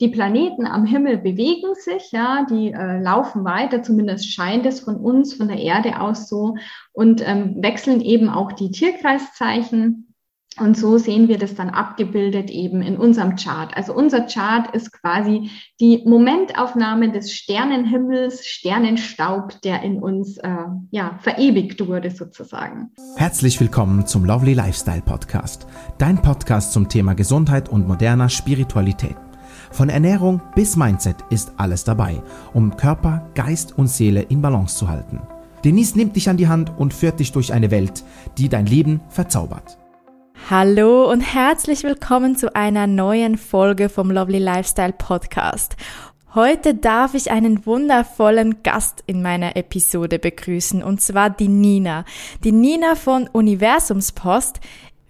die Planeten am Himmel bewegen sich, ja, die äh, laufen weiter, zumindest scheint es von uns, von der Erde aus so, und ähm, wechseln eben auch die Tierkreiszeichen. Und so sehen wir das dann abgebildet eben in unserem Chart. Also unser Chart ist quasi die Momentaufnahme des Sternenhimmels, Sternenstaub, der in uns äh, ja, verewigt wurde sozusagen. Herzlich willkommen zum Lovely Lifestyle Podcast, dein Podcast zum Thema Gesundheit und moderner Spiritualität. Von Ernährung bis Mindset ist alles dabei, um Körper, Geist und Seele in Balance zu halten. Denise nimmt dich an die Hand und führt dich durch eine Welt, die dein Leben verzaubert. Hallo und herzlich willkommen zu einer neuen Folge vom Lovely Lifestyle Podcast. Heute darf ich einen wundervollen Gast in meiner Episode begrüßen, und zwar die Nina. Die Nina von Universumspost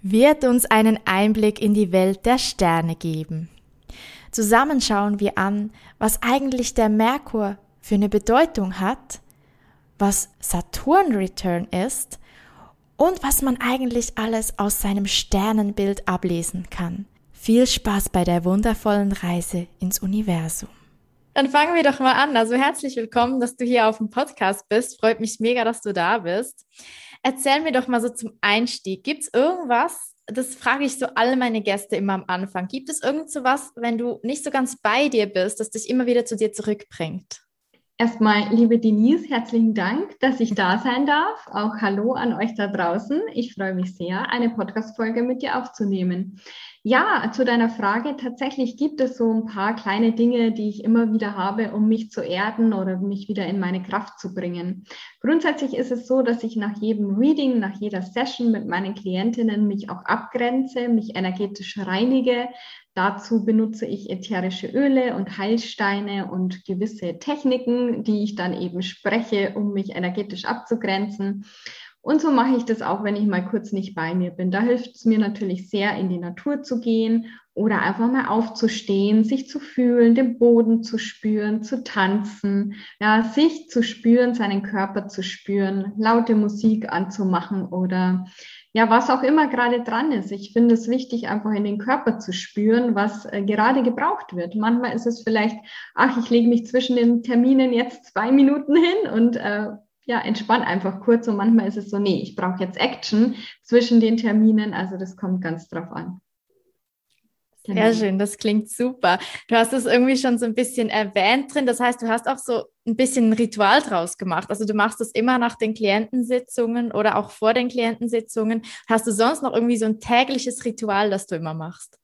wird uns einen Einblick in die Welt der Sterne geben. Zusammen schauen wir an, was eigentlich der Merkur für eine Bedeutung hat, was Saturn Return ist und was man eigentlich alles aus seinem Sternenbild ablesen kann. Viel Spaß bei der wundervollen Reise ins Universum. Dann fangen wir doch mal an. Also herzlich willkommen, dass du hier auf dem Podcast bist. Freut mich mega, dass du da bist. Erzähl mir doch mal so zum Einstieg. Gibt es irgendwas, das frage ich so alle meine Gäste immer am Anfang. Gibt es irgend so was, wenn du nicht so ganz bei dir bist, das dich immer wieder zu dir zurückbringt? Erstmal, liebe Denise, herzlichen Dank, dass ich da sein darf. Auch Hallo an euch da draußen. Ich freue mich sehr, eine Podcast-Folge mit dir aufzunehmen. Ja, zu deiner Frage. Tatsächlich gibt es so ein paar kleine Dinge, die ich immer wieder habe, um mich zu erden oder mich wieder in meine Kraft zu bringen. Grundsätzlich ist es so, dass ich nach jedem Reading, nach jeder Session mit meinen Klientinnen mich auch abgrenze, mich energetisch reinige, Dazu benutze ich ätherische Öle und Heilsteine und gewisse Techniken, die ich dann eben spreche, um mich energetisch abzugrenzen. Und so mache ich das auch, wenn ich mal kurz nicht bei mir bin. Da hilft es mir natürlich sehr, in die Natur zu gehen oder einfach mal aufzustehen, sich zu fühlen, den Boden zu spüren, zu tanzen, ja, sich zu spüren, seinen Körper zu spüren, laute Musik anzumachen oder ja, was auch immer gerade dran ist. Ich finde es wichtig, einfach in den Körper zu spüren, was äh, gerade gebraucht wird. Manchmal ist es vielleicht, ach, ich lege mich zwischen den Terminen jetzt zwei Minuten hin und äh, ja, entspann einfach kurz. Und manchmal ist es so, nee, ich brauche jetzt Action zwischen den Terminen. Also das kommt ganz drauf an. Genau. Sehr schön, das klingt super. Du hast es irgendwie schon so ein bisschen erwähnt drin. Das heißt, du hast auch so ein bisschen ein Ritual draus gemacht. Also du machst das immer nach den Klientensitzungen oder auch vor den Klientensitzungen. Hast du sonst noch irgendwie so ein tägliches Ritual, das du immer machst?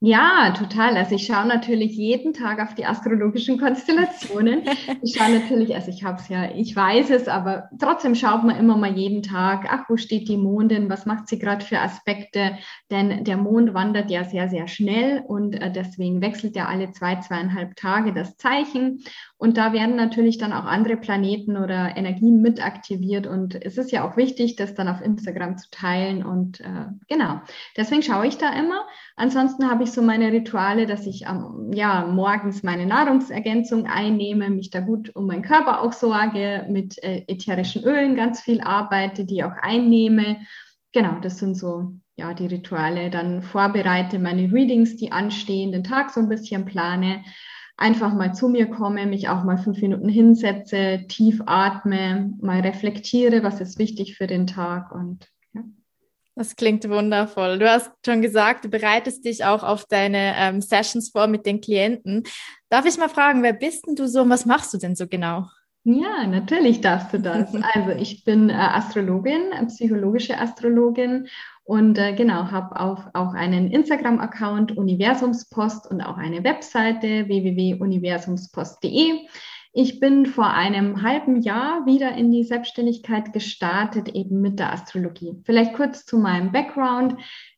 Ja, total. Also ich schaue natürlich jeden Tag auf die astrologischen Konstellationen. Ich schaue natürlich, also ich habe es ja, ich weiß es, aber trotzdem schaut man immer mal jeden Tag, ach, wo steht die Mondin, was macht sie gerade für Aspekte? Denn der Mond wandert ja sehr, sehr schnell und äh, deswegen wechselt er alle zwei, zweieinhalb Tage das Zeichen. Und da werden natürlich dann auch andere Planeten oder Energien mit aktiviert. Und es ist ja auch wichtig, das dann auf Instagram zu teilen. Und äh, genau, deswegen schaue ich da immer. Ansonsten habe ich so meine Rituale, dass ich ähm, ja morgens meine Nahrungsergänzung einnehme, mich da gut um meinen Körper auch sorge, mit äh, ätherischen Ölen ganz viel arbeite, die auch einnehme. Genau, das sind so ja die Rituale. Dann vorbereite meine Readings, die anstehen, den Tag so ein bisschen plane einfach mal zu mir komme, mich auch mal fünf Minuten hinsetze, tief atme, mal reflektiere, was ist wichtig für den Tag und ja. Das klingt wundervoll. Du hast schon gesagt, du bereitest dich auch auf deine ähm, Sessions vor mit den Klienten. Darf ich mal fragen, wer bist denn du so und was machst du denn so genau? Ja, natürlich darfst du das. Also ich bin äh, Astrologin, äh, psychologische Astrologin und äh, genau, habe auch, auch einen Instagram-Account Universumspost und auch eine Webseite www.universumspost.de. Ich bin vor einem halben Jahr wieder in die Selbstständigkeit gestartet, eben mit der Astrologie. Vielleicht kurz zu meinem Background.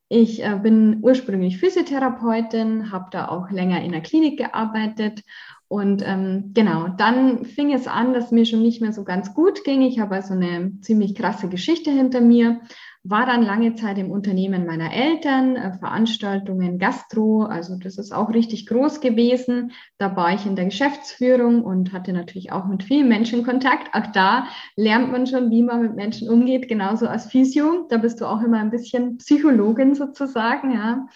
Ich äh, bin ursprünglich Physiotherapeutin, habe da auch länger in der Klinik gearbeitet und ähm, genau, dann fing es an, dass mir schon nicht mehr so ganz gut ging. Ich habe also eine ziemlich krasse Geschichte hinter mir, war dann lange Zeit im Unternehmen meiner Eltern, äh, Veranstaltungen, Gastro, also das ist auch richtig groß gewesen. Da war ich in der Geschäftsführung und hatte natürlich auch mit vielen Menschen Kontakt. Auch da lernt man schon, wie man mit Menschen umgeht, genauso als Physio. Da bist du auch immer ein bisschen Psychologin sozusagen, ja.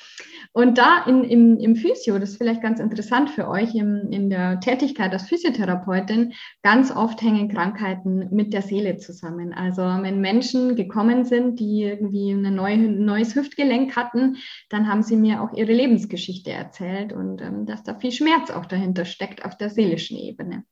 Und da in, im, im Physio, das ist vielleicht ganz interessant für euch, im, in der Tätigkeit als Physiotherapeutin, ganz oft hängen Krankheiten mit der Seele zusammen. Also wenn Menschen gekommen sind, die irgendwie ein neue, neues Hüftgelenk hatten, dann haben sie mir auch ihre Lebensgeschichte erzählt und ähm, dass da viel Schmerz auch dahinter steckt auf der seelischen Ebene.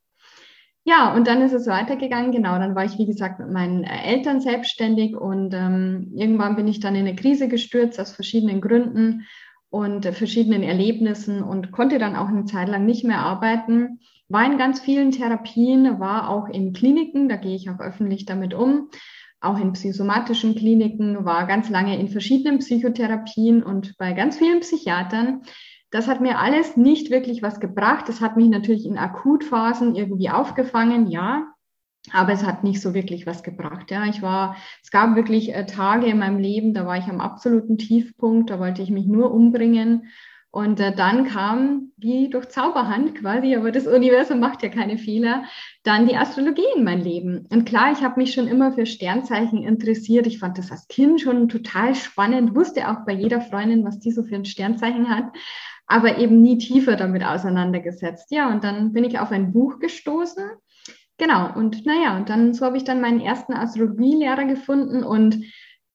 Ja, und dann ist es weitergegangen. Genau, dann war ich, wie gesagt, mit meinen äh, Eltern selbstständig und ähm, irgendwann bin ich dann in eine Krise gestürzt aus verschiedenen Gründen und verschiedenen Erlebnissen und konnte dann auch eine Zeit lang nicht mehr arbeiten. War in ganz vielen Therapien, war auch in Kliniken, da gehe ich auch öffentlich damit um, auch in psychosomatischen Kliniken, war ganz lange in verschiedenen Psychotherapien und bei ganz vielen Psychiatern. Das hat mir alles nicht wirklich was gebracht. Das hat mich natürlich in Akutphasen irgendwie aufgefangen, ja, aber es hat nicht so wirklich was gebracht. Ja, ich war, es gab wirklich äh, Tage in meinem Leben, da war ich am absoluten Tiefpunkt, da wollte ich mich nur umbringen. Und äh, dann kam, wie durch Zauberhand quasi, aber das Universum macht ja keine Fehler, dann die Astrologie in mein Leben. Und klar, ich habe mich schon immer für Sternzeichen interessiert. Ich fand das als Kind schon total spannend, wusste auch bei jeder Freundin, was die so für ein Sternzeichen hat, aber eben nie tiefer damit auseinandergesetzt. Ja, und dann bin ich auf ein Buch gestoßen Genau, und naja, und dann so habe ich dann meinen ersten Astrologielehrer gefunden und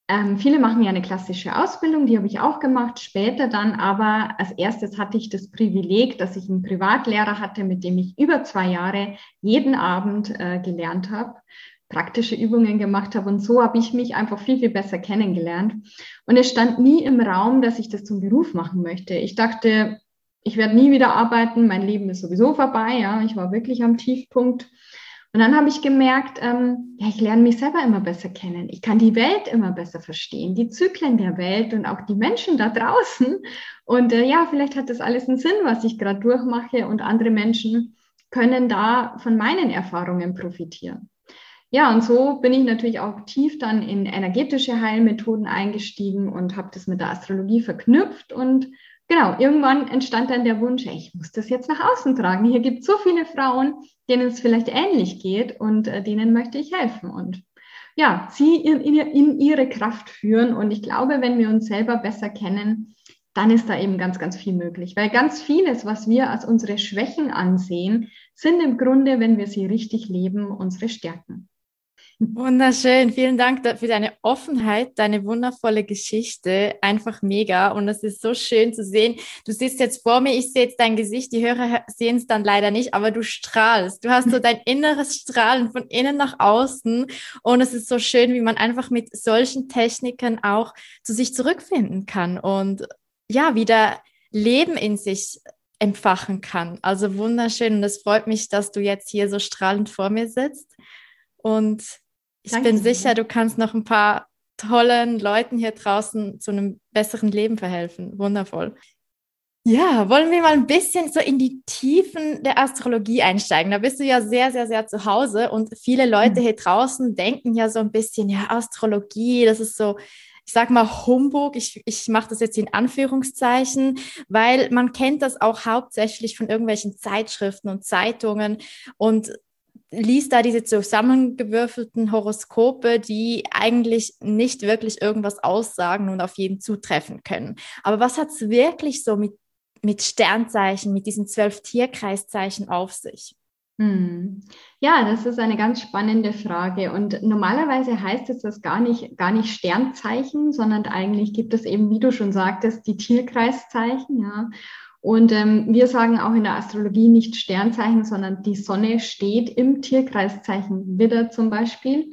ähm, viele machen ja eine klassische Ausbildung, die habe ich auch gemacht, später dann, aber als erstes hatte ich das Privileg, dass ich einen Privatlehrer hatte, mit dem ich über zwei Jahre jeden Abend äh, gelernt habe, praktische Übungen gemacht habe und so habe ich mich einfach viel, viel besser kennengelernt. Und es stand nie im Raum, dass ich das zum Beruf machen möchte. Ich dachte, ich werde nie wieder arbeiten, mein Leben ist sowieso vorbei, ja, ich war wirklich am Tiefpunkt. Und dann habe ich gemerkt, ähm, ja, ich lerne mich selber immer besser kennen. Ich kann die Welt immer besser verstehen, die Zyklen der Welt und auch die Menschen da draußen. Und äh, ja, vielleicht hat das alles einen Sinn, was ich gerade durchmache und andere Menschen können da von meinen Erfahrungen profitieren. Ja, und so bin ich natürlich auch tief dann in energetische Heilmethoden eingestiegen und habe das mit der Astrologie verknüpft und genau, irgendwann entstand dann der Wunsch, ich muss das jetzt nach außen tragen. Hier gibt es so viele Frauen, denen es vielleicht ähnlich geht und äh, denen möchte ich helfen und ja, sie in, in, in ihre Kraft führen. Und ich glaube, wenn wir uns selber besser kennen, dann ist da eben ganz, ganz viel möglich. Weil ganz vieles, was wir als unsere Schwächen ansehen, sind im Grunde, wenn wir sie richtig leben, unsere Stärken. Wunderschön. Vielen Dank für deine Offenheit, deine wundervolle Geschichte. Einfach mega. Und es ist so schön zu sehen. Du siehst jetzt vor mir, ich sehe jetzt dein Gesicht. Die Hörer sehen es dann leider nicht, aber du strahlst. Du hast so dein inneres Strahlen von innen nach außen. Und es ist so schön, wie man einfach mit solchen Techniken auch zu sich zurückfinden kann und ja, wieder Leben in sich empfachen kann. Also wunderschön. Und es freut mich, dass du jetzt hier so strahlend vor mir sitzt. Und ich Danke bin sicher, du kannst noch ein paar tollen Leuten hier draußen zu einem besseren Leben verhelfen. Wundervoll. Ja, wollen wir mal ein bisschen so in die Tiefen der Astrologie einsteigen? Da bist du ja sehr, sehr, sehr zu Hause und viele Leute mhm. hier draußen denken ja so ein bisschen, ja, Astrologie, das ist so, ich sag mal Humbug. Ich, ich mache das jetzt in Anführungszeichen, weil man kennt das auch hauptsächlich von irgendwelchen Zeitschriften und Zeitungen und liest da diese zusammengewürfelten Horoskope, die eigentlich nicht wirklich irgendwas aussagen und auf jeden zutreffen können. Aber was hat es wirklich so mit, mit Sternzeichen, mit diesen zwölf Tierkreiszeichen auf sich? Hm. Ja, das ist eine ganz spannende Frage. Und normalerweise heißt es das gar nicht, gar nicht Sternzeichen, sondern eigentlich gibt es eben, wie du schon sagtest, die Tierkreiszeichen, ja. Und ähm, wir sagen auch in der Astrologie nicht Sternzeichen, sondern die Sonne steht im Tierkreiszeichen Widder zum Beispiel.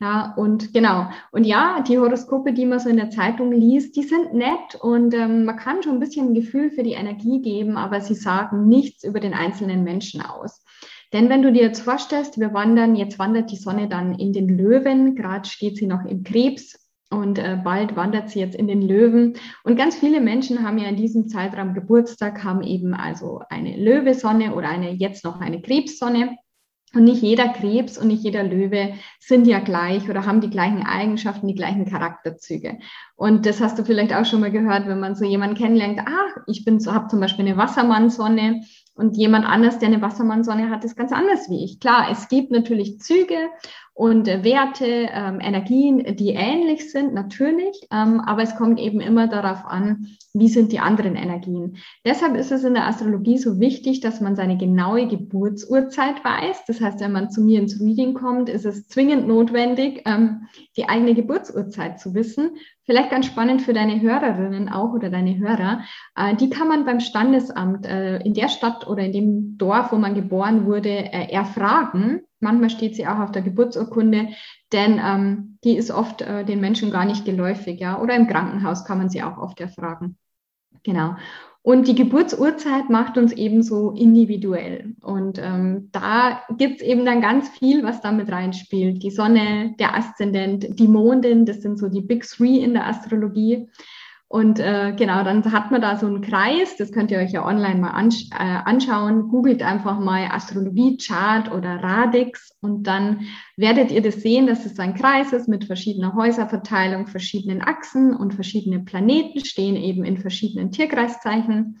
Ja, und genau. Und ja, die Horoskope, die man so in der Zeitung liest, die sind nett und ähm, man kann schon ein bisschen ein Gefühl für die Energie geben, aber sie sagen nichts über den einzelnen Menschen aus. Denn wenn du dir jetzt vorstellst, wir wandern, jetzt wandert die Sonne dann in den Löwen, gerade steht sie noch im Krebs, und äh, bald wandert sie jetzt in den Löwen. Und ganz viele Menschen haben ja in diesem Zeitraum Geburtstag, haben eben also eine Löwesonne oder eine jetzt noch eine Krebssonne. Und nicht jeder Krebs und nicht jeder Löwe sind ja gleich oder haben die gleichen Eigenschaften, die gleichen Charakterzüge. Und das hast du vielleicht auch schon mal gehört, wenn man so jemanden kennenlernt, ah, ich bin so, habe zum Beispiel eine Wassermannsonne und jemand anders, der eine Wassermannsonne hat, ist ganz anders wie ich. Klar, es gibt natürlich Züge und Werte, ähm, Energien, die ähnlich sind, natürlich, ähm, aber es kommt eben immer darauf an, wie sind die anderen Energien. Deshalb ist es in der Astrologie so wichtig, dass man seine genaue Geburtsurzeit weiß. Das heißt, wenn man zu mir ins Reading kommt, ist es zwingend notwendig, ähm, die eigene Geburtsurzeit zu wissen. Vielleicht ganz spannend für deine Hörerinnen auch oder deine Hörer. Äh, die kann man beim Standesamt äh, in der Stadt oder in dem Dorf, wo man geboren wurde, äh, erfragen. Manchmal steht sie auch auf der Geburtsurkunde, denn ähm, die ist oft äh, den Menschen gar nicht geläufig, ja. Oder im Krankenhaus kann man sie auch oft erfragen. Genau. Und die Geburtsurzeit macht uns eben so individuell. Und ähm, da gibt's eben dann ganz viel, was da mit reinspielt. Die Sonne, der Aszendent, die Mondin, das sind so die Big Three in der Astrologie. Und äh, genau, dann hat man da so einen Kreis, das könnt ihr euch ja online mal ansch äh, anschauen. Googelt einfach mal Astrologie-Chart oder Radix und dann werdet ihr das sehen, dass es ein Kreis ist mit verschiedener Häuserverteilung, verschiedenen Achsen und verschiedene Planeten stehen eben in verschiedenen Tierkreiszeichen.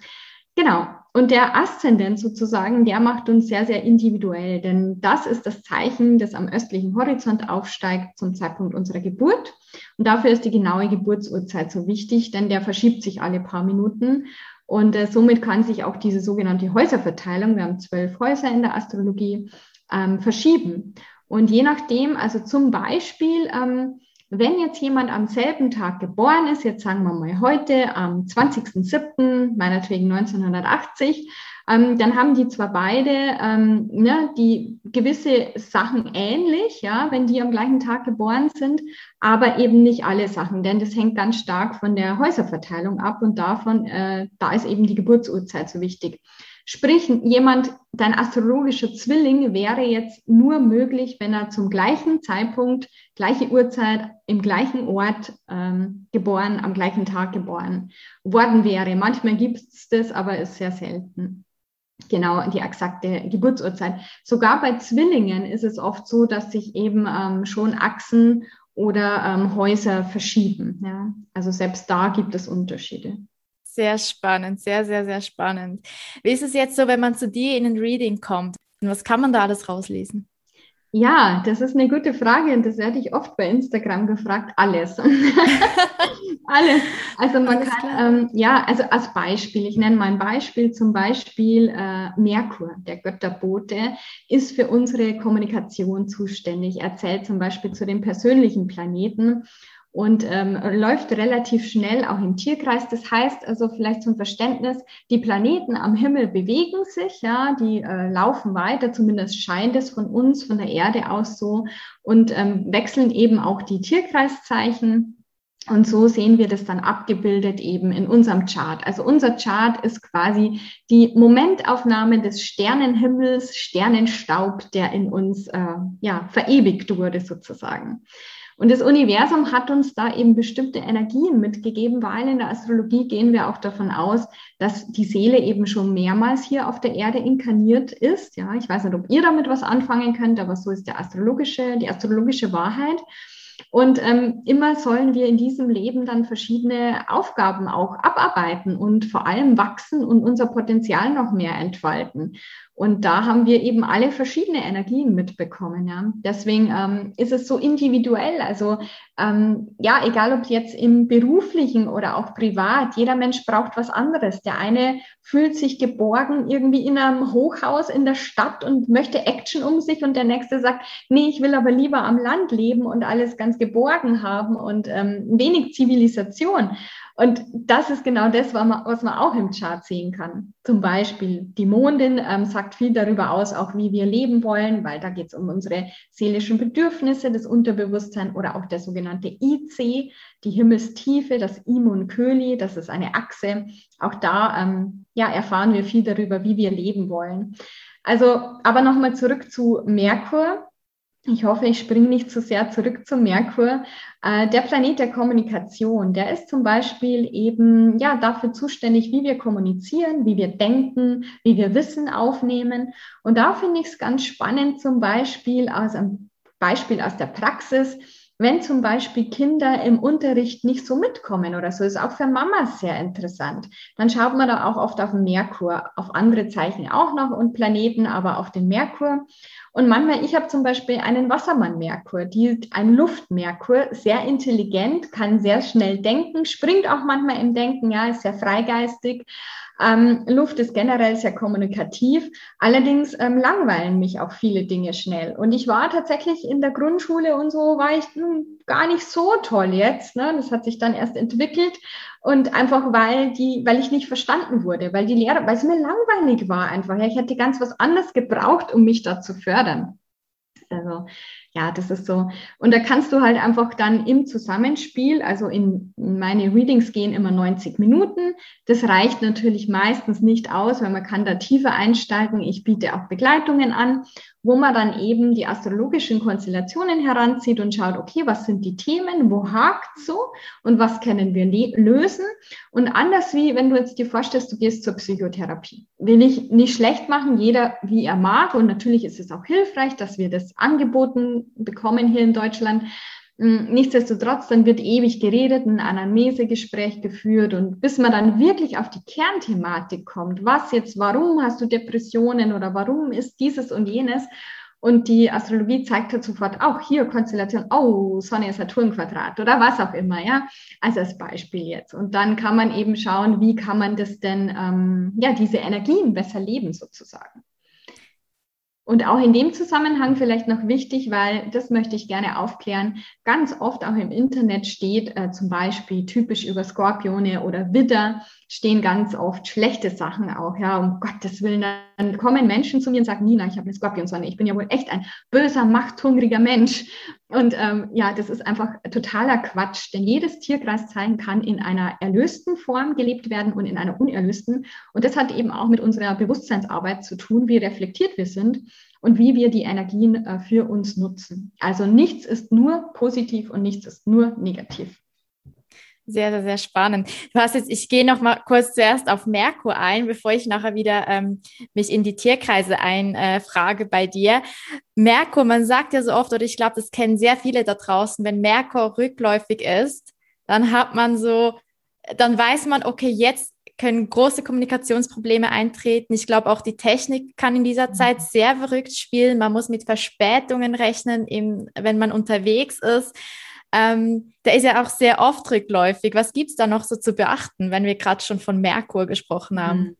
Genau. Und der Aszendent sozusagen, der macht uns sehr, sehr individuell, denn das ist das Zeichen, das am östlichen Horizont aufsteigt zum Zeitpunkt unserer Geburt. Und dafür ist die genaue Geburtsurzeit so wichtig, denn der verschiebt sich alle paar Minuten. Und äh, somit kann sich auch diese sogenannte Häuserverteilung, wir haben zwölf Häuser in der Astrologie, ähm, verschieben. Und je nachdem, also zum Beispiel, ähm, wenn jetzt jemand am selben Tag geboren ist, jetzt sagen wir mal heute am 20.07., meinetwegen 1980, ähm, dann haben die zwar beide ähm, ne, die gewisse Sachen ähnlich, ja, wenn die am gleichen Tag geboren sind, aber eben nicht alle Sachen, denn das hängt ganz stark von der Häuserverteilung ab und davon, äh, da ist eben die Geburtsurzeit so wichtig. Sprich, jemand, dein astrologischer Zwilling wäre jetzt nur möglich, wenn er zum gleichen Zeitpunkt, gleiche Uhrzeit, im gleichen Ort ähm, geboren, am gleichen Tag geboren worden wäre. Manchmal gibt es das, aber ist sehr selten. Genau, die exakte Geburtsurzeit. Sogar bei Zwillingen ist es oft so, dass sich eben ähm, schon Achsen oder ähm, Häuser verschieben. Ja? Also selbst da gibt es Unterschiede. Sehr spannend, sehr, sehr, sehr spannend. Wie ist es jetzt so, wenn man zu dir in ein Reading kommt? Was kann man da alles rauslesen? Ja, das ist eine gute Frage und das werde ich oft bei Instagram gefragt. Alles. Alles. Also man Alles kann, ähm, ja, also als Beispiel, ich nenne mal ein Beispiel, zum Beispiel äh, Merkur, der Götterbote, ist für unsere Kommunikation zuständig. Er zählt zum Beispiel zu den persönlichen Planeten und ähm, läuft relativ schnell auch im Tierkreis. Das heißt also vielleicht zum Verständnis, die Planeten am Himmel bewegen sich, ja, die äh, laufen weiter, zumindest scheint es von uns, von der Erde aus so und ähm, wechseln eben auch die Tierkreiszeichen. Und so sehen wir das dann abgebildet eben in unserem Chart. Also unser Chart ist quasi die Momentaufnahme des Sternenhimmels, Sternenstaub, der in uns äh, ja verewigt wurde sozusagen. Und das Universum hat uns da eben bestimmte Energien mitgegeben, weil in der Astrologie gehen wir auch davon aus, dass die Seele eben schon mehrmals hier auf der Erde inkarniert ist. Ja, ich weiß nicht, ob ihr damit was anfangen könnt, aber so ist der astrologische, die astrologische Wahrheit. Und ähm, immer sollen wir in diesem Leben dann verschiedene Aufgaben auch abarbeiten und vor allem wachsen und unser Potenzial noch mehr entfalten. Und da haben wir eben alle verschiedene Energien mitbekommen. Ja. Deswegen ähm, ist es so individuell. Also ähm, ja, egal ob jetzt im beruflichen oder auch privat, jeder Mensch braucht was anderes. Der eine fühlt sich geborgen irgendwie in einem Hochhaus in der Stadt und möchte Action um sich und der nächste sagt, nee, ich will aber lieber am Land leben und alles ganz geborgen haben und ähm, wenig Zivilisation. Und das ist genau das, was man, auch im Chart sehen kann. Zum Beispiel die Mondin ähm, sagt viel darüber aus, auch wie wir leben wollen, weil da geht es um unsere seelischen Bedürfnisse, das Unterbewusstsein oder auch der sogenannte IC, die Himmelstiefe, das Imun Köli, das ist eine Achse. Auch da ähm, ja, erfahren wir viel darüber, wie wir leben wollen. Also, aber nochmal zurück zu Merkur. Ich hoffe, ich springe nicht zu sehr zurück zum Merkur. Äh, der Planet der Kommunikation, der ist zum Beispiel eben ja dafür zuständig, wie wir kommunizieren, wie wir denken, wie wir Wissen aufnehmen. Und da finde ich es ganz spannend, zum Beispiel aus einem Beispiel aus der Praxis wenn zum Beispiel Kinder im Unterricht nicht so mitkommen oder so, ist auch für Mamas sehr interessant. Dann schaut man da auch oft auf den Merkur, auf andere Zeichen auch noch und Planeten, aber auf den Merkur. Und manchmal, ich habe zum Beispiel einen Wassermann-Merkur, die ein Luft-Merkur, sehr intelligent, kann sehr schnell denken, springt auch manchmal im Denken, ja, ist sehr freigeistig. Ähm, Luft ist generell sehr kommunikativ. Allerdings ähm, langweilen mich auch viele Dinge schnell. Und ich war tatsächlich in der Grundschule und so war ich hm, gar nicht so toll jetzt. Ne? Das hat sich dann erst entwickelt und einfach weil die, weil ich nicht verstanden wurde, weil die Lehrer, weil es mir langweilig war einfach. Ja, ich hätte ganz was anderes gebraucht, um mich da zu fördern. Also ja, das ist so. Und da kannst du halt einfach dann im Zusammenspiel, also in meine Readings gehen immer 90 Minuten. Das reicht natürlich meistens nicht aus, weil man kann da tiefer einsteigen. Ich biete auch Begleitungen an, wo man dann eben die astrologischen Konstellationen heranzieht und schaut, okay, was sind die Themen, wo hakt so und was können wir lösen? Und anders wie, wenn du jetzt dir vorstellst, du gehst zur Psychotherapie. Will ich nicht schlecht machen, jeder wie er mag. Und natürlich ist es auch hilfreich, dass wir das angeboten bekommen hier in Deutschland. Mm, nichtsdestotrotz, dann wird ewig geredet, ein Anamnesegespräch geführt und bis man dann wirklich auf die Kernthematik kommt, was jetzt, warum hast du Depressionen oder warum ist dieses und jenes? Und die Astrologie zeigt halt sofort auch hier Konstellation, oh, Sonne, Saturn Quadrat oder was auch immer, ja. Also als Beispiel jetzt. Und dann kann man eben schauen, wie kann man das denn, ähm, ja, diese Energien besser leben sozusagen. Und auch in dem Zusammenhang vielleicht noch wichtig, weil das möchte ich gerne aufklären, ganz oft auch im Internet steht äh, zum Beispiel typisch über Skorpione oder Widder stehen ganz oft schlechte Sachen auch, ja, um Gottes Willen. Dann kommen Menschen zu mir und sagen, Nina, ich habe eine Skorpionsonne, ich bin ja wohl echt ein böser, machthungriger Mensch. Und ähm, ja, das ist einfach totaler Quatsch, denn jedes Tierkreiszeichen kann in einer erlösten Form gelebt werden und in einer unerlösten. Und das hat eben auch mit unserer Bewusstseinsarbeit zu tun, wie reflektiert wir sind und wie wir die Energien äh, für uns nutzen. Also nichts ist nur positiv und nichts ist nur negativ. Sehr, sehr, sehr spannend. Du hast jetzt, ich gehe noch mal kurz zuerst auf Merkur ein, bevor ich nachher wieder ähm, mich in die Tierkreise einfrage äh, bei dir. Merkur, man sagt ja so oft, oder ich glaube, das kennen sehr viele da draußen, wenn Merkur rückläufig ist, dann hat man so, dann weiß man, okay, jetzt können große Kommunikationsprobleme eintreten. Ich glaube, auch die Technik kann in dieser Zeit mhm. sehr verrückt spielen. Man muss mit Verspätungen rechnen, im, wenn man unterwegs ist. Ähm, der ist ja auch sehr oft rückläufig. Was gibt es da noch so zu beachten, wenn wir gerade schon von Merkur gesprochen haben? Mhm.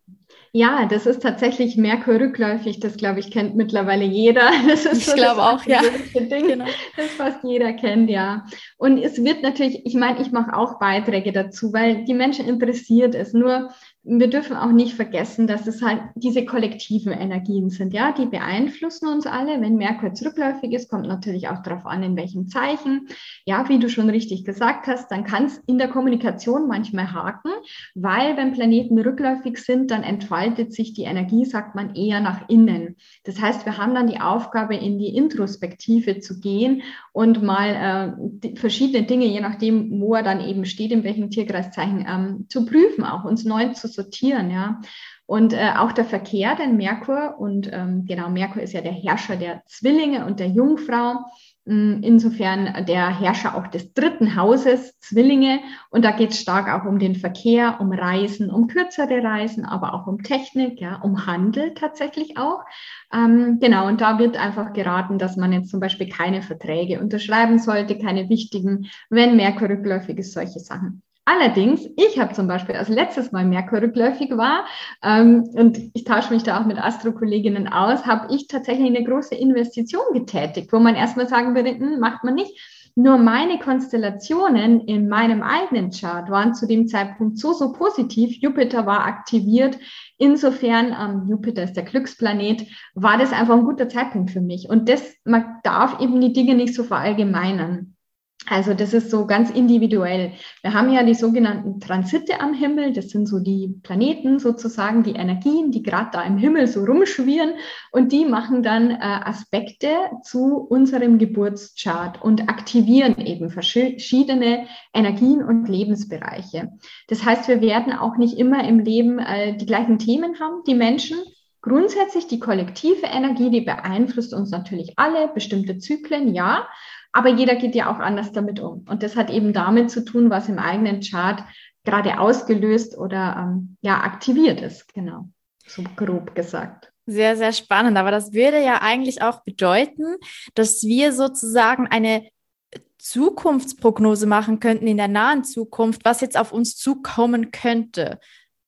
Ja, das ist tatsächlich Merkur rückläufig. Das, glaube ich, kennt mittlerweile jeder. Das ist ich so glaube auch, ja. Ding, genau. das fast jeder kennt, ja. Und es wird natürlich, ich meine, ich mache auch Beiträge dazu, weil die Menschen interessiert es. Nur wir dürfen auch nicht vergessen, dass es halt diese kollektiven Energien sind, ja, die beeinflussen uns alle. Wenn Merkur zurückläufig ist, kommt natürlich auch darauf an, in welchem Zeichen. Ja, wie du schon richtig gesagt hast, dann kann es in der Kommunikation manchmal haken, weil wenn Planeten rückläufig sind, dann entfaltet sich die Energie, sagt man, eher nach innen. Das heißt, wir haben dann die Aufgabe, in die Introspektive zu gehen und mal äh, verschiedene Dinge, je nachdem, wo er dann eben steht, in welchem Tierkreiszeichen, ähm, zu prüfen, auch uns neu zu sortieren, ja. Und äh, auch der Verkehr, denn Merkur, und ähm, genau, Merkur ist ja der Herrscher der Zwillinge und der Jungfrau, hm, insofern der Herrscher auch des dritten Hauses, Zwillinge. Und da geht es stark auch um den Verkehr, um Reisen, um kürzere Reisen, aber auch um Technik, ja, um Handel tatsächlich auch. Ähm, genau, und da wird einfach geraten, dass man jetzt zum Beispiel keine Verträge unterschreiben sollte, keine wichtigen, wenn Merkur rückläufig ist, solche Sachen. Allerdings, ich habe zum Beispiel als letztes Mal Merkur rückläufig war ähm, und ich tausche mich da auch mit Astro-Kolleginnen aus, habe ich tatsächlich eine große Investition getätigt, wo man erstmal sagen würde, hm, macht man nicht. Nur meine Konstellationen in meinem eigenen Chart waren zu dem Zeitpunkt so, so positiv. Jupiter war aktiviert. Insofern, ähm, Jupiter ist der Glücksplanet, war das einfach ein guter Zeitpunkt für mich. Und das, man darf eben die Dinge nicht so verallgemeinern. Also das ist so ganz individuell. Wir haben ja die sogenannten Transite am Himmel. Das sind so die Planeten sozusagen, die Energien, die gerade da im Himmel so rumschwirren. Und die machen dann äh, Aspekte zu unserem Geburtschart und aktivieren eben verschiedene Energien und Lebensbereiche. Das heißt, wir werden auch nicht immer im Leben äh, die gleichen Themen haben, die Menschen. Grundsätzlich die kollektive Energie, die beeinflusst uns natürlich alle, bestimmte Zyklen, ja. Aber jeder geht ja auch anders damit um. Und das hat eben damit zu tun, was im eigenen Chart gerade ausgelöst oder ähm, ja aktiviert ist. Genau, so grob gesagt. Sehr, sehr spannend. Aber das würde ja eigentlich auch bedeuten, dass wir sozusagen eine Zukunftsprognose machen könnten in der nahen Zukunft, was jetzt auf uns zukommen könnte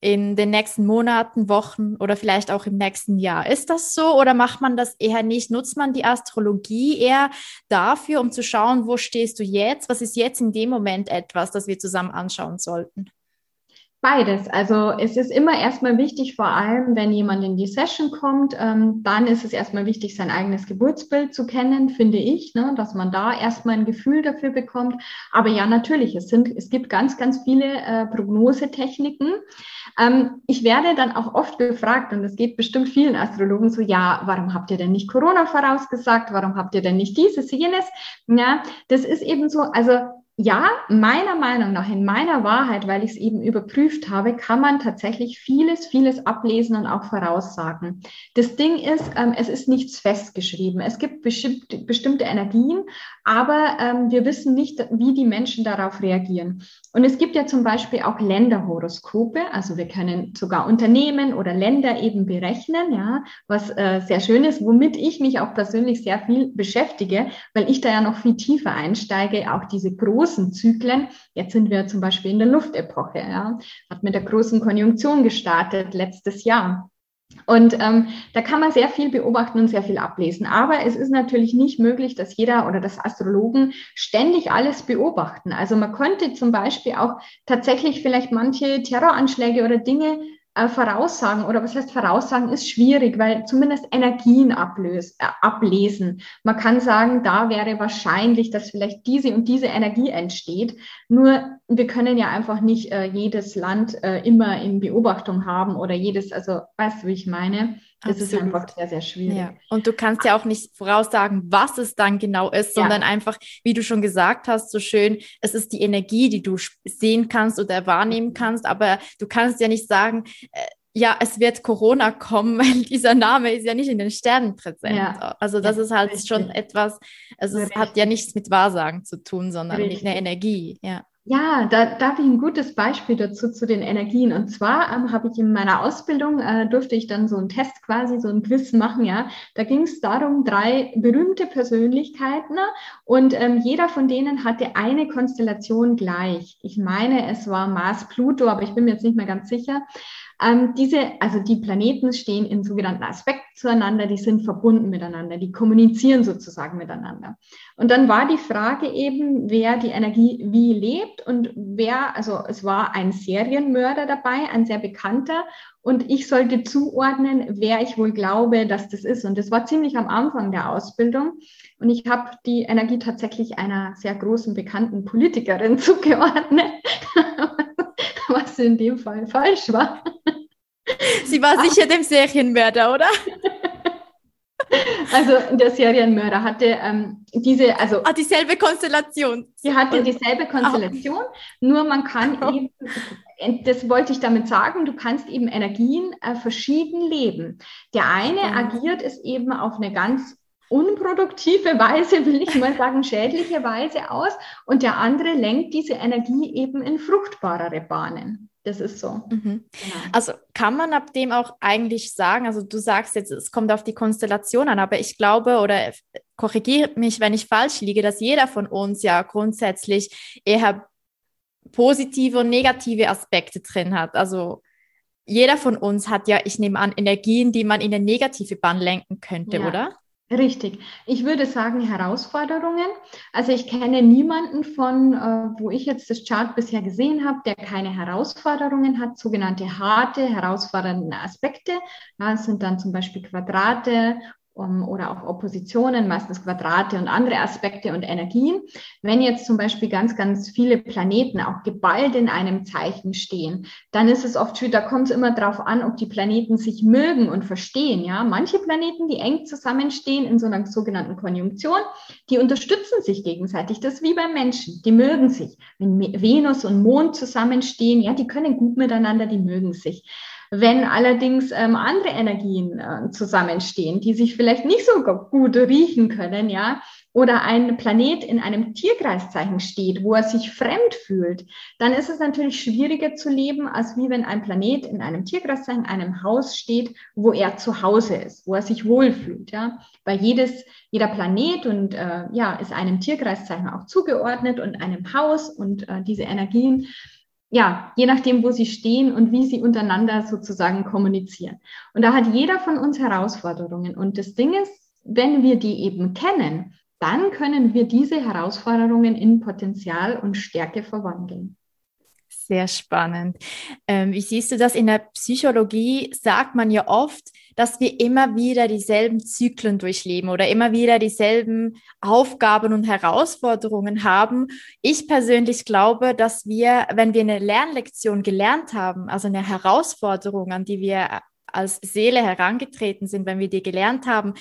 in den nächsten Monaten, Wochen oder vielleicht auch im nächsten Jahr. Ist das so oder macht man das eher nicht? Nutzt man die Astrologie eher dafür, um zu schauen, wo stehst du jetzt? Was ist jetzt in dem Moment etwas, das wir zusammen anschauen sollten? Beides. Also es ist immer erstmal wichtig, vor allem wenn jemand in die Session kommt, ähm, dann ist es erstmal wichtig, sein eigenes Geburtsbild zu kennen, finde ich, ne, dass man da erstmal ein Gefühl dafür bekommt. Aber ja, natürlich, es sind, es gibt ganz, ganz viele äh, Prognosetechniken. Ähm, ich werde dann auch oft gefragt, und es geht bestimmt vielen Astrologen so, ja, warum habt ihr denn nicht Corona vorausgesagt? Warum habt ihr denn nicht dieses, jenes? Ja, das ist eben so, also ja, meiner Meinung nach, in meiner Wahrheit, weil ich es eben überprüft habe, kann man tatsächlich vieles, vieles ablesen und auch voraussagen. Das Ding ist, ähm, es ist nichts festgeschrieben. Es gibt bestimmt, bestimmte Energien, aber ähm, wir wissen nicht, wie die Menschen darauf reagieren. Und es gibt ja zum Beispiel auch Länderhoroskope, also wir können sogar Unternehmen oder Länder eben berechnen, ja, was äh, sehr schön ist, womit ich mich auch persönlich sehr viel beschäftige, weil ich da ja noch viel tiefer einsteige, auch diese großen großen Zyklen. Jetzt sind wir zum Beispiel in der Luftepoche, ja, hat mit der großen Konjunktion gestartet letztes Jahr. Und ähm, da kann man sehr viel beobachten und sehr viel ablesen. Aber es ist natürlich nicht möglich, dass jeder oder das Astrologen ständig alles beobachten. Also man könnte zum Beispiel auch tatsächlich vielleicht manche Terroranschläge oder Dinge äh, voraussagen oder was heißt voraussagen ist schwierig, weil zumindest Energien ablös, äh, ablesen. Man kann sagen, da wäre wahrscheinlich, dass vielleicht diese und diese Energie entsteht. Nur wir können ja einfach nicht äh, jedes Land äh, immer in Beobachtung haben oder jedes, also weißt du, wie ich meine? Das Absolut. ist einfach sehr, sehr schwierig. Ja. Und du kannst ja auch nicht voraussagen, was es dann genau ist, sondern ja. einfach, wie du schon gesagt hast, so schön, es ist die Energie, die du sehen kannst oder wahrnehmen kannst, aber du kannst ja nicht sagen, äh, ja, es wird Corona kommen, weil dieser Name ist ja nicht in den Sternen präsent. Ja. Also das ist halt richtig. schon etwas, also es hat ja nichts mit Wahrsagen zu tun, sondern richtig. mit einer Energie, ja. Ja, da darf ich ein gutes Beispiel dazu zu den Energien. Und zwar ähm, habe ich in meiner Ausbildung, äh, durfte ich dann so einen Test quasi, so ein Quiz machen, ja. Da ging es darum, drei berühmte Persönlichkeiten und ähm, jeder von denen hatte eine Konstellation gleich. Ich meine, es war Mars Pluto, aber ich bin mir jetzt nicht mehr ganz sicher. Ähm, diese, also die Planeten stehen in sogenannten Aspekten zueinander, die sind verbunden miteinander, die kommunizieren sozusagen miteinander. Und dann war die Frage eben, wer die Energie wie lebt und wer, also es war ein Serienmörder dabei, ein sehr bekannter, und ich sollte zuordnen, wer ich wohl glaube, dass das ist. Und das war ziemlich am Anfang der Ausbildung. Und ich habe die Energie tatsächlich einer sehr großen bekannten Politikerin zugeordnet, in dem Fall falsch war. Sie war sicher dem Serienmörder, oder? Also der Serienmörder hatte ähm, diese, also ah, dieselbe Konstellation. Sie hatte dieselbe Konstellation, ah. nur man kann oh. eben, das wollte ich damit sagen, du kannst eben Energien äh, verschieden leben. Der eine oh. agiert es eben auf eine ganz unproduktive Weise, will ich mal sagen, schädliche Weise aus und der andere lenkt diese Energie eben in fruchtbarere Bahnen. Das ist so. Mhm. Genau. Also kann man ab dem auch eigentlich sagen, also du sagst jetzt, es kommt auf die Konstellation an, aber ich glaube oder korrigiere mich, wenn ich falsch liege, dass jeder von uns ja grundsätzlich eher positive und negative Aspekte drin hat. Also jeder von uns hat ja, ich nehme an, Energien, die man in eine negative Bahn lenken könnte, ja. oder? Richtig. Ich würde sagen Herausforderungen. Also ich kenne niemanden von, äh, wo ich jetzt das Chart bisher gesehen habe, der keine Herausforderungen hat, sogenannte harte, herausfordernde Aspekte. Das sind dann zum Beispiel Quadrate um, oder auch Oppositionen, meistens Quadrate und andere Aspekte und Energien. Wenn jetzt zum Beispiel ganz, ganz viele Planeten auch geballt in einem Zeichen stehen, dann ist es oft schön, da kommt es immer darauf an, ob die Planeten sich mögen und verstehen. Ja, manche Planeten, die eng zusammenstehen in so einer sogenannten Konjunktion, die unterstützen sich gegenseitig. Das ist wie beim Menschen. Die mögen sich. Wenn Venus und Mond zusammenstehen, ja, die können gut miteinander, die mögen sich. Wenn allerdings ähm, andere Energien äh, zusammenstehen, die sich vielleicht nicht so gut riechen können, ja, oder ein Planet in einem Tierkreiszeichen steht, wo er sich fremd fühlt, dann ist es natürlich schwieriger zu leben, als wie wenn ein Planet in einem Tierkreiszeichen, einem Haus steht, wo er zu Hause ist, wo er sich wohlfühlt. Ja? Weil jedes, jeder Planet und äh, ja, ist einem Tierkreiszeichen auch zugeordnet und einem Haus und äh, diese Energien ja, je nachdem, wo sie stehen und wie sie untereinander sozusagen kommunizieren. Und da hat jeder von uns Herausforderungen. Und das Ding ist, wenn wir die eben kennen, dann können wir diese Herausforderungen in Potenzial und Stärke verwandeln. Sehr spannend. Ähm, wie siehst du das in der Psychologie? Sagt man ja oft, dass wir immer wieder dieselben Zyklen durchleben oder immer wieder dieselben Aufgaben und Herausforderungen haben. Ich persönlich glaube, dass wir, wenn wir eine Lernlektion gelernt haben, also eine Herausforderung, an die wir als Seele herangetreten sind, wenn wir die gelernt haben,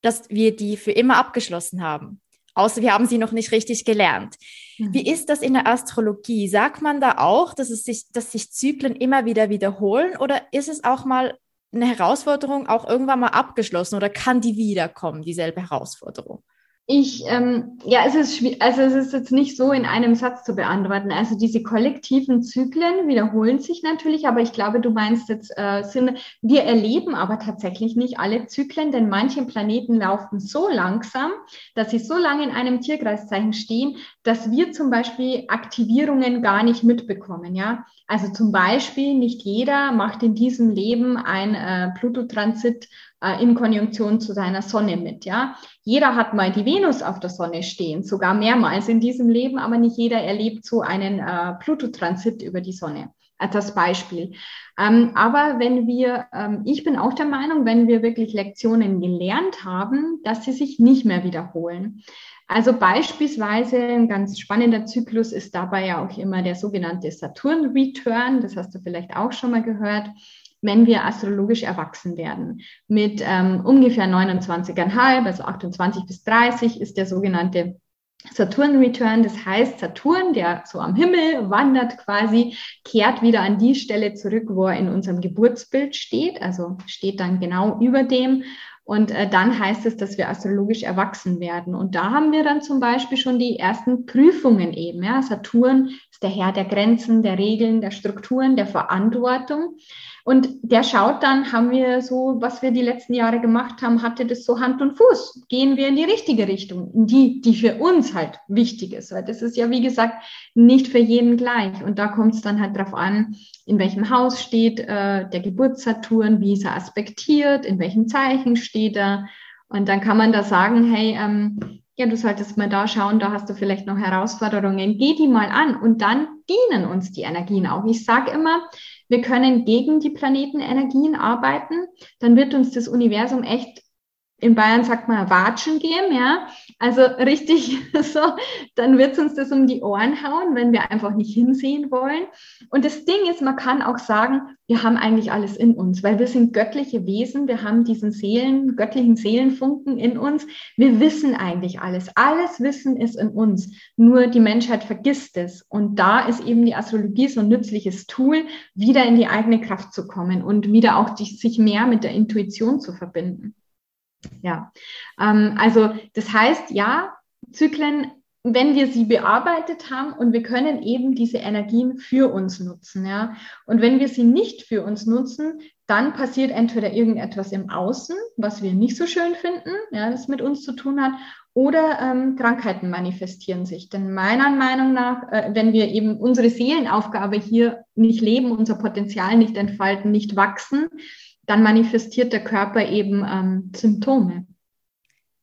dass wir die für immer abgeschlossen haben. Außer wir haben sie noch nicht richtig gelernt. Mhm. Wie ist das in der Astrologie? Sagt man da auch, dass es sich, dass sich Zyklen immer wieder wiederholen oder ist es auch mal eine Herausforderung auch irgendwann mal abgeschlossen oder kann die wiederkommen, dieselbe Herausforderung? Ich, ähm, ja, es ist, also es ist jetzt nicht so in einem Satz zu beantworten. Also diese kollektiven Zyklen wiederholen sich natürlich, aber ich glaube, du meinst jetzt, äh, sind, wir erleben aber tatsächlich nicht alle Zyklen, denn manche Planeten laufen so langsam, dass sie so lange in einem Tierkreiszeichen stehen, dass wir zum Beispiel Aktivierungen gar nicht mitbekommen, ja. Also zum Beispiel nicht jeder macht in diesem Leben ein äh, Pluto-Transit äh, in Konjunktion zu seiner Sonne mit. Ja, jeder hat mal die Venus auf der Sonne stehen, sogar mehrmals in diesem Leben, aber nicht jeder erlebt so einen äh, Pluto-Transit über die Sonne. Als das Beispiel. Ähm, aber wenn wir, ähm, ich bin auch der Meinung, wenn wir wirklich Lektionen gelernt haben, dass sie sich nicht mehr wiederholen. Also beispielsweise ein ganz spannender Zyklus ist dabei ja auch immer der sogenannte Saturn-Return. Das hast du vielleicht auch schon mal gehört wenn wir astrologisch erwachsen werden. Mit ähm, ungefähr 29,5, also 28 bis 30 ist der sogenannte Saturn Return, das heißt Saturn, der so am Himmel wandert quasi, kehrt wieder an die Stelle zurück, wo er in unserem Geburtsbild steht, also steht dann genau über dem. Und äh, dann heißt es, dass wir astrologisch erwachsen werden. Und da haben wir dann zum Beispiel schon die ersten Prüfungen eben. Ja. Saturn ist der Herr der Grenzen, der Regeln, der Strukturen, der Verantwortung. Und der schaut dann, haben wir so, was wir die letzten Jahre gemacht haben, hatte das so Hand und Fuß? Gehen wir in die richtige Richtung, in die, die für uns halt wichtig ist? Weil das ist ja, wie gesagt, nicht für jeden gleich. Und da kommt es dann halt drauf an, in welchem Haus steht äh, der Geburtssaturn, wie ist er aspektiert, in welchem Zeichen steht er. Und dann kann man da sagen, hey, ähm, ja, du solltest mal da schauen, da hast du vielleicht noch Herausforderungen. Geh die mal an und dann dienen uns die Energien auch. Ich sage immer, wir können gegen die Planetenenergien arbeiten, dann wird uns das Universum echt in Bayern sagt man Watschen geben, ja. Also richtig so, dann wird uns das um die Ohren hauen, wenn wir einfach nicht hinsehen wollen. Und das Ding ist, man kann auch sagen, wir haben eigentlich alles in uns, weil wir sind göttliche Wesen, wir haben diesen Seelen, göttlichen Seelenfunken in uns. Wir wissen eigentlich alles. Alles Wissen ist in uns. Nur die Menschheit vergisst es. Und da ist eben die Astrologie so ein nützliches Tool, wieder in die eigene Kraft zu kommen und wieder auch die, sich mehr mit der Intuition zu verbinden. Ja, ähm, also das heißt, ja, Zyklen, wenn wir sie bearbeitet haben und wir können eben diese Energien für uns nutzen, ja. Und wenn wir sie nicht für uns nutzen, dann passiert entweder irgendetwas im Außen, was wir nicht so schön finden, ja, das mit uns zu tun hat, oder ähm, Krankheiten manifestieren sich. Denn meiner Meinung nach, äh, wenn wir eben unsere Seelenaufgabe hier nicht leben, unser Potenzial nicht entfalten, nicht wachsen, dann manifestiert der Körper eben ähm, Symptome.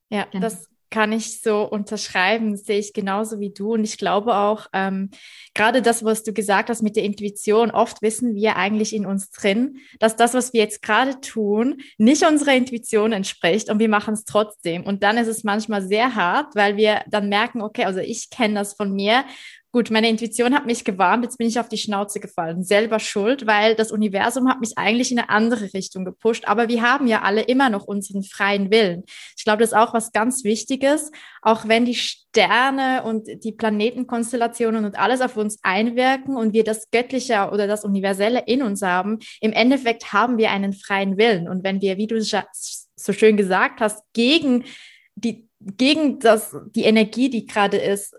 Ja, genau. das kann ich so unterschreiben, sehe ich genauso wie du. Und ich glaube auch, ähm, gerade das, was du gesagt hast mit der Intuition, oft wissen wir eigentlich in uns drin, dass das, was wir jetzt gerade tun, nicht unserer Intuition entspricht und wir machen es trotzdem. Und dann ist es manchmal sehr hart, weil wir dann merken, okay, also ich kenne das von mir Gut, meine Intuition hat mich gewarnt, jetzt bin ich auf die Schnauze gefallen. Selber schuld, weil das Universum hat mich eigentlich in eine andere Richtung gepusht. Aber wir haben ja alle immer noch unseren freien Willen. Ich glaube, das ist auch was ganz Wichtiges, auch wenn die Sterne und die Planetenkonstellationen und alles auf uns einwirken und wir das Göttliche oder das Universelle in uns haben. Im Endeffekt haben wir einen freien Willen. Und wenn wir, wie du so schön gesagt hast, gegen die, gegen das, die Energie, die gerade ist,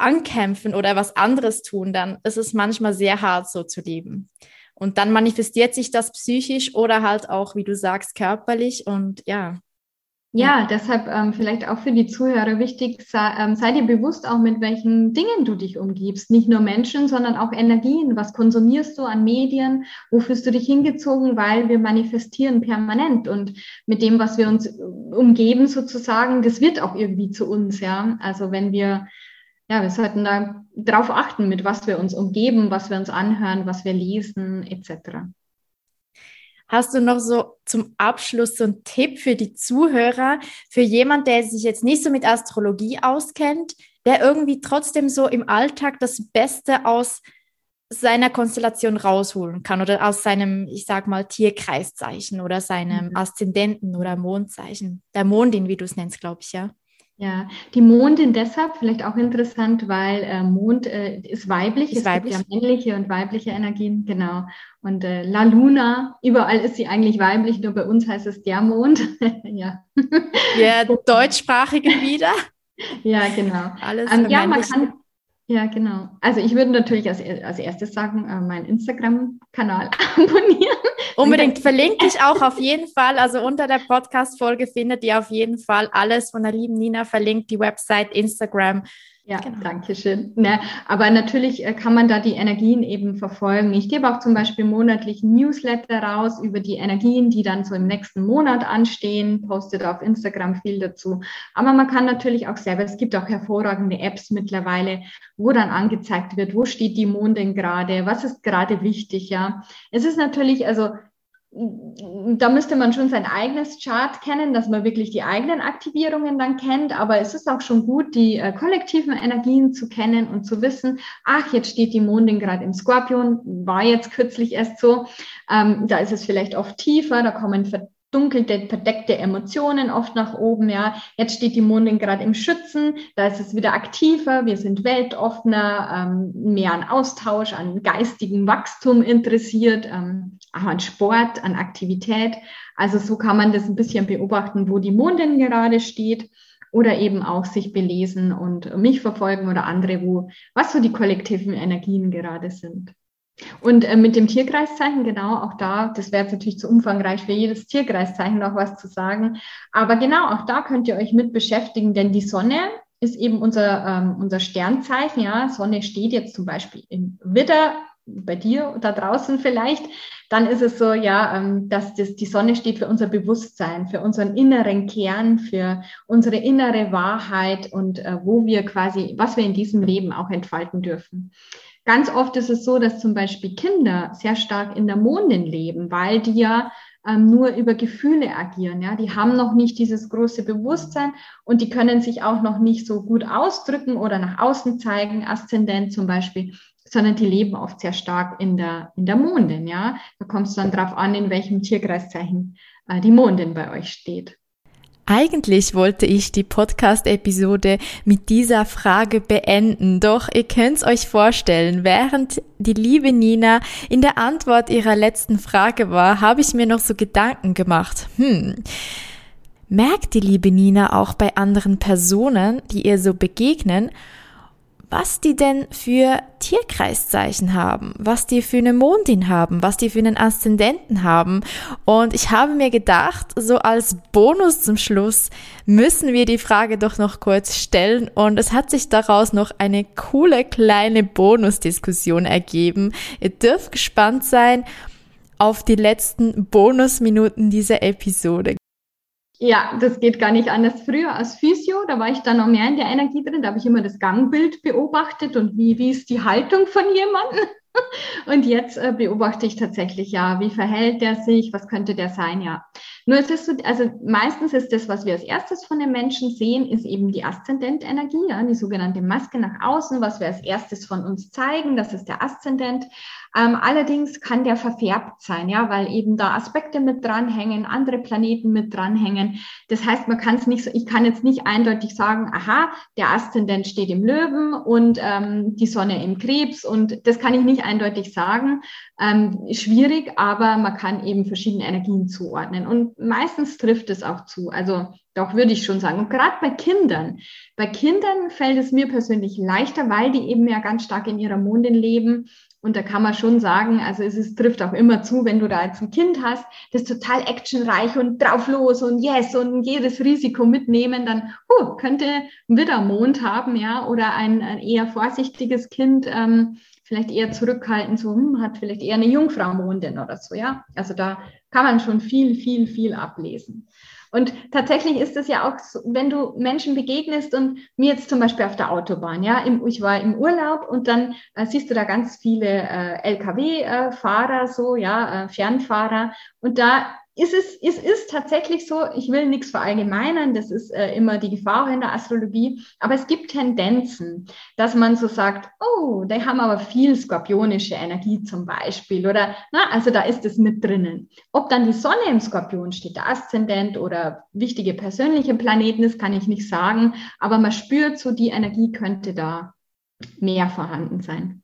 ankämpfen oder was anderes tun, dann ist es manchmal sehr hart, so zu leben. Und dann manifestiert sich das psychisch oder halt auch, wie du sagst, körperlich und ja. Ja, deshalb ähm, vielleicht auch für die Zuhörer wichtig, sei, ähm, sei dir bewusst auch, mit welchen Dingen du dich umgibst. Nicht nur Menschen, sondern auch Energien. Was konsumierst du an Medien? Wo fühlst du dich hingezogen? Weil wir manifestieren permanent. Und mit dem, was wir uns umgeben sozusagen, das wird auch irgendwie zu uns. Ja, also wenn wir ja, wir sollten da drauf achten, mit was wir uns umgeben, was wir uns anhören, was wir lesen, etc. Hast du noch so zum Abschluss so einen Tipp für die Zuhörer, für jemand, der sich jetzt nicht so mit Astrologie auskennt, der irgendwie trotzdem so im Alltag das Beste aus seiner Konstellation rausholen kann oder aus seinem, ich sag mal, Tierkreiszeichen oder seinem mhm. Aszendenten oder Mondzeichen, der Mondin, wie du es nennst, glaube ich, ja. Ja, die Mondin deshalb vielleicht auch interessant, weil äh, Mond äh, ist weiblich, ist es weiblich. gibt ja männliche und weibliche Energien, genau. Und äh, La Luna, überall ist sie eigentlich weiblich, nur bei uns heißt es der Mond. ja. Ja, deutschsprachigen wieder. Ja, genau. Alles ähm, ja, man kann, ja, genau. Also ich würde natürlich als, als erstes sagen, äh, meinen Instagram-Kanal abonnieren. Unbedingt verlinke ich auch auf jeden Fall. Also unter der Podcast-Folge findet ihr auf jeden Fall alles von der lieben Nina verlinkt, die Website, Instagram. Ja, genau. danke schön. Ne, aber natürlich äh, kann man da die Energien eben verfolgen. Ich gebe auch zum Beispiel monatlich Newsletter raus über die Energien, die dann so im nächsten Monat anstehen, postet auf Instagram viel dazu. Aber man kann natürlich auch selber, es gibt auch hervorragende Apps mittlerweile, wo dann angezeigt wird, wo steht die Mondin gerade, was ist gerade wichtig, ja. Es ist natürlich, also da müsste man schon sein eigenes Chart kennen, dass man wirklich die eigenen Aktivierungen dann kennt. Aber es ist auch schon gut, die äh, kollektiven Energien zu kennen und zu wissen, ach, jetzt steht die Mondin gerade im Skorpion, war jetzt kürzlich erst so. Ähm, da ist es vielleicht oft tiefer, da kommen verdunkelte, verdeckte Emotionen oft nach oben. Ja, jetzt steht die Mondin gerade im Schützen, da ist es wieder aktiver. Wir sind weltoffener, ähm, mehr an Austausch, an geistigem Wachstum interessiert, ähm, auch an Sport, an Aktivität. Also so kann man das ein bisschen beobachten, wo die Mondin gerade steht oder eben auch sich belesen und mich verfolgen oder andere, wo was so die kollektiven Energien gerade sind. Und äh, mit dem Tierkreiszeichen, genau, auch da, das wäre jetzt natürlich zu umfangreich für jedes Tierkreiszeichen noch was zu sagen. Aber genau, auch da könnt ihr euch mit beschäftigen, denn die Sonne ist eben unser, ähm, unser Sternzeichen. Ja, Sonne steht jetzt zum Beispiel im Widder, bei dir da draußen vielleicht. Dann ist es so, ja, ähm, dass das, die Sonne steht für unser Bewusstsein, für unseren inneren Kern, für unsere innere Wahrheit und äh, wo wir quasi, was wir in diesem Leben auch entfalten dürfen. Ganz oft ist es so, dass zum Beispiel Kinder sehr stark in der Mondin leben, weil die ja ähm, nur über Gefühle agieren. Ja, die haben noch nicht dieses große Bewusstsein und die können sich auch noch nicht so gut ausdrücken oder nach außen zeigen, Aszendent zum Beispiel, sondern die leben oft sehr stark in der, in der Mondin. Ja, da kommt es dann drauf an, in welchem Tierkreiszeichen äh, die Mondin bei euch steht. Eigentlich wollte ich die Podcast-Episode mit dieser Frage beenden, doch ihr könnt's euch vorstellen, während die liebe Nina in der Antwort ihrer letzten Frage war, habe ich mir noch so Gedanken gemacht. Hm. Merkt die liebe Nina auch bei anderen Personen, die ihr so begegnen, was die denn für Tierkreiszeichen haben, was die für eine Mondin haben, was die für einen Aszendenten haben. Und ich habe mir gedacht, so als Bonus zum Schluss müssen wir die Frage doch noch kurz stellen. Und es hat sich daraus noch eine coole kleine Bonusdiskussion ergeben. Ihr dürft gespannt sein auf die letzten Bonusminuten dieser Episode. Ja, das geht gar nicht anders. Früher als Physio, da war ich dann noch mehr in der Energie drin, da habe ich immer das Gangbild beobachtet und wie, wie ist die Haltung von jemandem. Und jetzt äh, beobachte ich tatsächlich, ja, wie verhält der sich, was könnte der sein, ja. Nur es ist so, also meistens ist das, was wir als erstes von den Menschen sehen, ist eben die Aszendentenergie, ja, die sogenannte Maske nach außen, was wir als erstes von uns zeigen, das ist der Aszendent. Ähm, allerdings kann der verfärbt sein, ja, weil eben da Aspekte mit dranhängen, andere Planeten mit dranhängen. Das heißt, man kann es nicht so, ich kann jetzt nicht eindeutig sagen, aha, der Aszendent steht im Löwen und ähm, die Sonne im Krebs und das kann ich nicht eindeutig sagen. Ähm, schwierig, aber man kann eben verschiedene Energien zuordnen und meistens trifft es auch zu. Also doch würde ich schon sagen. Und gerade bei Kindern, bei Kindern fällt es mir persönlich leichter, weil die eben ja ganz stark in ihrer Mondin leben und da kann man schon sagen, also es ist, trifft auch immer zu, wenn du da jetzt ein Kind hast, das total actionreich und drauf los und yes und jedes Risiko mitnehmen, dann huh, könnte ein Widdermond haben, ja, oder ein, ein eher vorsichtiges Kind, ähm, vielleicht eher zurückhaltend, so hm, hat vielleicht eher eine Jungfrau-Mondin oder so, ja. Also da kann man schon viel, viel, viel ablesen. Und tatsächlich ist es ja auch, so, wenn du Menschen begegnest und mir jetzt zum Beispiel auf der Autobahn, ja, im, ich war im Urlaub und dann äh, siehst du da ganz viele äh, Lkw-Fahrer, so, ja, äh, Fernfahrer und da ist es, es ist tatsächlich so, ich will nichts verallgemeinern, das ist äh, immer die Gefahr in der Astrologie, aber es gibt Tendenzen, dass man so sagt, oh, die haben aber viel skorpionische Energie zum Beispiel oder, na, also da ist es mit drinnen. Ob dann die Sonne im Skorpion steht, der Aszendent oder wichtige persönliche Planeten ist, kann ich nicht sagen, aber man spürt so, die Energie könnte da mehr vorhanden sein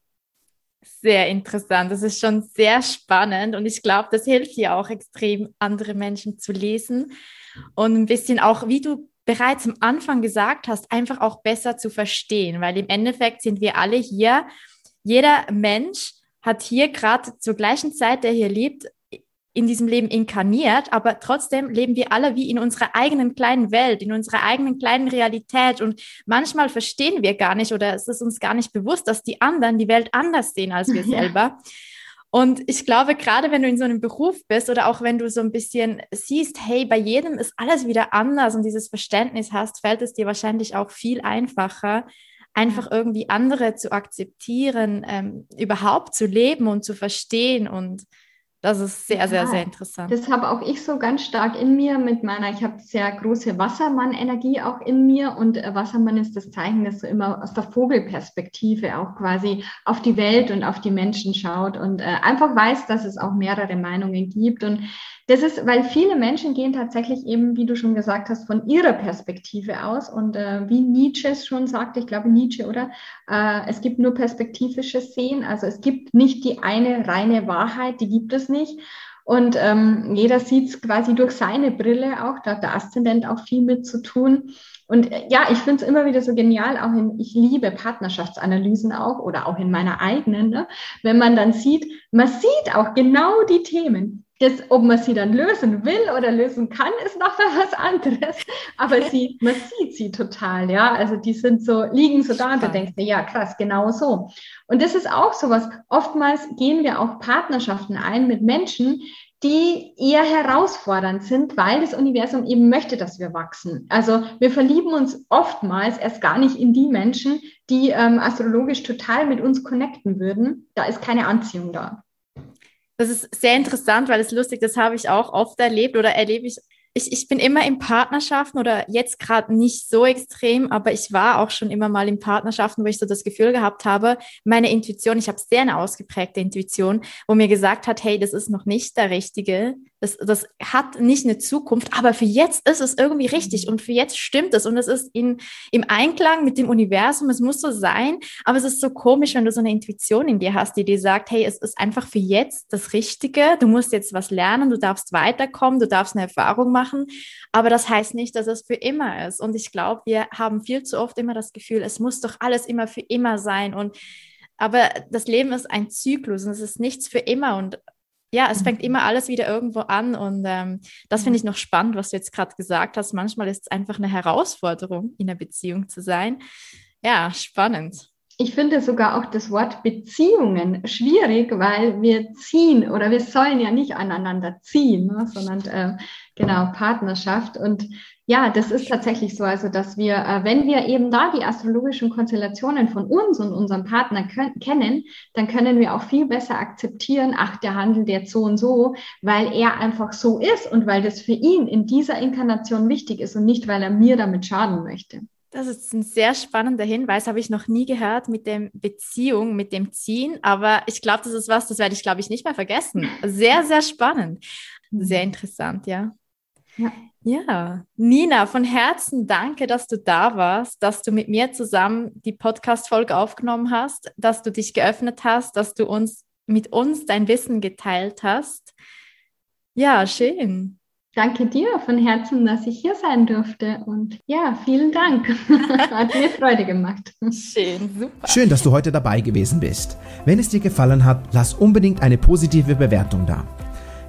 sehr interessant. Das ist schon sehr spannend und ich glaube, das hilft ja auch extrem, andere Menschen zu lesen und ein bisschen auch, wie du bereits am Anfang gesagt hast, einfach auch besser zu verstehen, weil im Endeffekt sind wir alle hier. Jeder Mensch hat hier gerade zur gleichen Zeit, der hier lebt, in diesem Leben inkarniert, aber trotzdem leben wir alle wie in unserer eigenen kleinen Welt, in unserer eigenen kleinen Realität. Und manchmal verstehen wir gar nicht oder es ist uns gar nicht bewusst, dass die anderen die Welt anders sehen als wir ja. selber. Und ich glaube, gerade wenn du in so einem Beruf bist oder auch wenn du so ein bisschen siehst, hey, bei jedem ist alles wieder anders und dieses Verständnis hast, fällt es dir wahrscheinlich auch viel einfacher, einfach irgendwie andere zu akzeptieren, ähm, überhaupt zu leben und zu verstehen und das ist sehr, sehr, sehr interessant. Das habe auch ich so ganz stark in mir mit meiner, ich habe sehr große Wassermann-Energie auch in mir und äh, Wassermann ist das Zeichen, dass du immer aus der Vogelperspektive auch quasi auf die Welt und auf die Menschen schaut und äh, einfach weiß, dass es auch mehrere Meinungen gibt und das ist, weil viele Menschen gehen tatsächlich eben, wie du schon gesagt hast, von ihrer Perspektive aus. Und äh, wie Nietzsche es schon sagte, ich glaube Nietzsche, oder? Äh, es gibt nur perspektivisches Sehen. Also es gibt nicht die eine reine Wahrheit, die gibt es nicht. Und ähm, jeder sieht es quasi durch seine Brille auch. Da hat der Aszendent auch viel mit zu tun. Und äh, ja, ich finde es immer wieder so genial, auch in, ich liebe Partnerschaftsanalysen auch oder auch in meiner eigenen, ne? wenn man dann sieht, man sieht auch genau die Themen, das, ob man sie dann lösen will oder lösen kann, ist noch was anderes. Aber sie, man sieht sie total, ja. Also die sind so, liegen so da und da denkst du, ja, krass, genau so. Und das ist auch sowas. Oftmals gehen wir auch Partnerschaften ein mit Menschen, die eher herausfordernd sind, weil das Universum eben möchte, dass wir wachsen. Also wir verlieben uns oftmals erst gar nicht in die Menschen, die ähm, astrologisch total mit uns connecten würden. Da ist keine Anziehung da. Das ist sehr interessant, weil es lustig, das habe ich auch oft erlebt oder erlebe ich. Ich, ich bin immer in Partnerschaften oder jetzt gerade nicht so extrem, aber ich war auch schon immer mal in Partnerschaften, wo ich so das Gefühl gehabt habe, meine Intuition, ich habe sehr eine ausgeprägte Intuition, wo mir gesagt hat, hey, das ist noch nicht der Richtige, das, das hat nicht eine Zukunft, aber für jetzt ist es irgendwie richtig und für jetzt stimmt es und es ist in, im Einklang mit dem Universum, es muss so sein, aber es ist so komisch, wenn du so eine Intuition in dir hast, die dir sagt, hey, es ist einfach für jetzt das Richtige, du musst jetzt was lernen, du darfst weiterkommen, du darfst eine Erfahrung machen machen. Aber das heißt nicht, dass es für immer ist. Und ich glaube, wir haben viel zu oft immer das Gefühl, es muss doch alles immer für immer sein. Und aber das Leben ist ein Zyklus und es ist nichts für immer. Und ja, es fängt immer alles wieder irgendwo an. Und ähm, das finde ich noch spannend, was du jetzt gerade gesagt hast. Manchmal ist es einfach eine Herausforderung, in einer Beziehung zu sein. Ja, spannend. Ich finde sogar auch das Wort Beziehungen schwierig, weil wir ziehen oder wir sollen ja nicht aneinander ziehen, ne, sondern äh, genau Partnerschaft. Und ja, das ist tatsächlich so, also dass wir, äh, wenn wir eben da die astrologischen Konstellationen von uns und unserem Partner kennen, dann können wir auch viel besser akzeptieren, ach, der handelt jetzt so und so, weil er einfach so ist und weil das für ihn in dieser Inkarnation wichtig ist und nicht, weil er mir damit schaden möchte. Das ist ein sehr spannender Hinweis, habe ich noch nie gehört mit dem Beziehung, mit dem Ziehen. Aber ich glaube, das ist was, das werde ich, glaube ich, nicht mehr vergessen. Sehr, sehr spannend. Sehr mhm. interessant, ja. Ja. Ja, Nina, von Herzen danke, dass du da warst, dass du mit mir zusammen die Podcast-Folge aufgenommen hast, dass du dich geöffnet hast, dass du uns mit uns dein Wissen geteilt hast. Ja, schön. Danke dir von Herzen, dass ich hier sein durfte. Und ja, vielen Dank. Hat mir Freude gemacht. Schön, super. Schön, dass du heute dabei gewesen bist. Wenn es dir gefallen hat, lass unbedingt eine positive Bewertung da.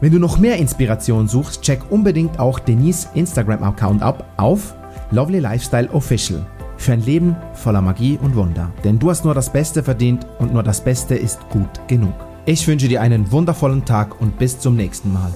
Wenn du noch mehr Inspiration suchst, check unbedingt auch Denise Instagram-Account ab auf Lovely Lifestyle Official. Für ein Leben voller Magie und Wunder. Denn du hast nur das Beste verdient und nur das Beste ist gut genug. Ich wünsche dir einen wundervollen Tag und bis zum nächsten Mal.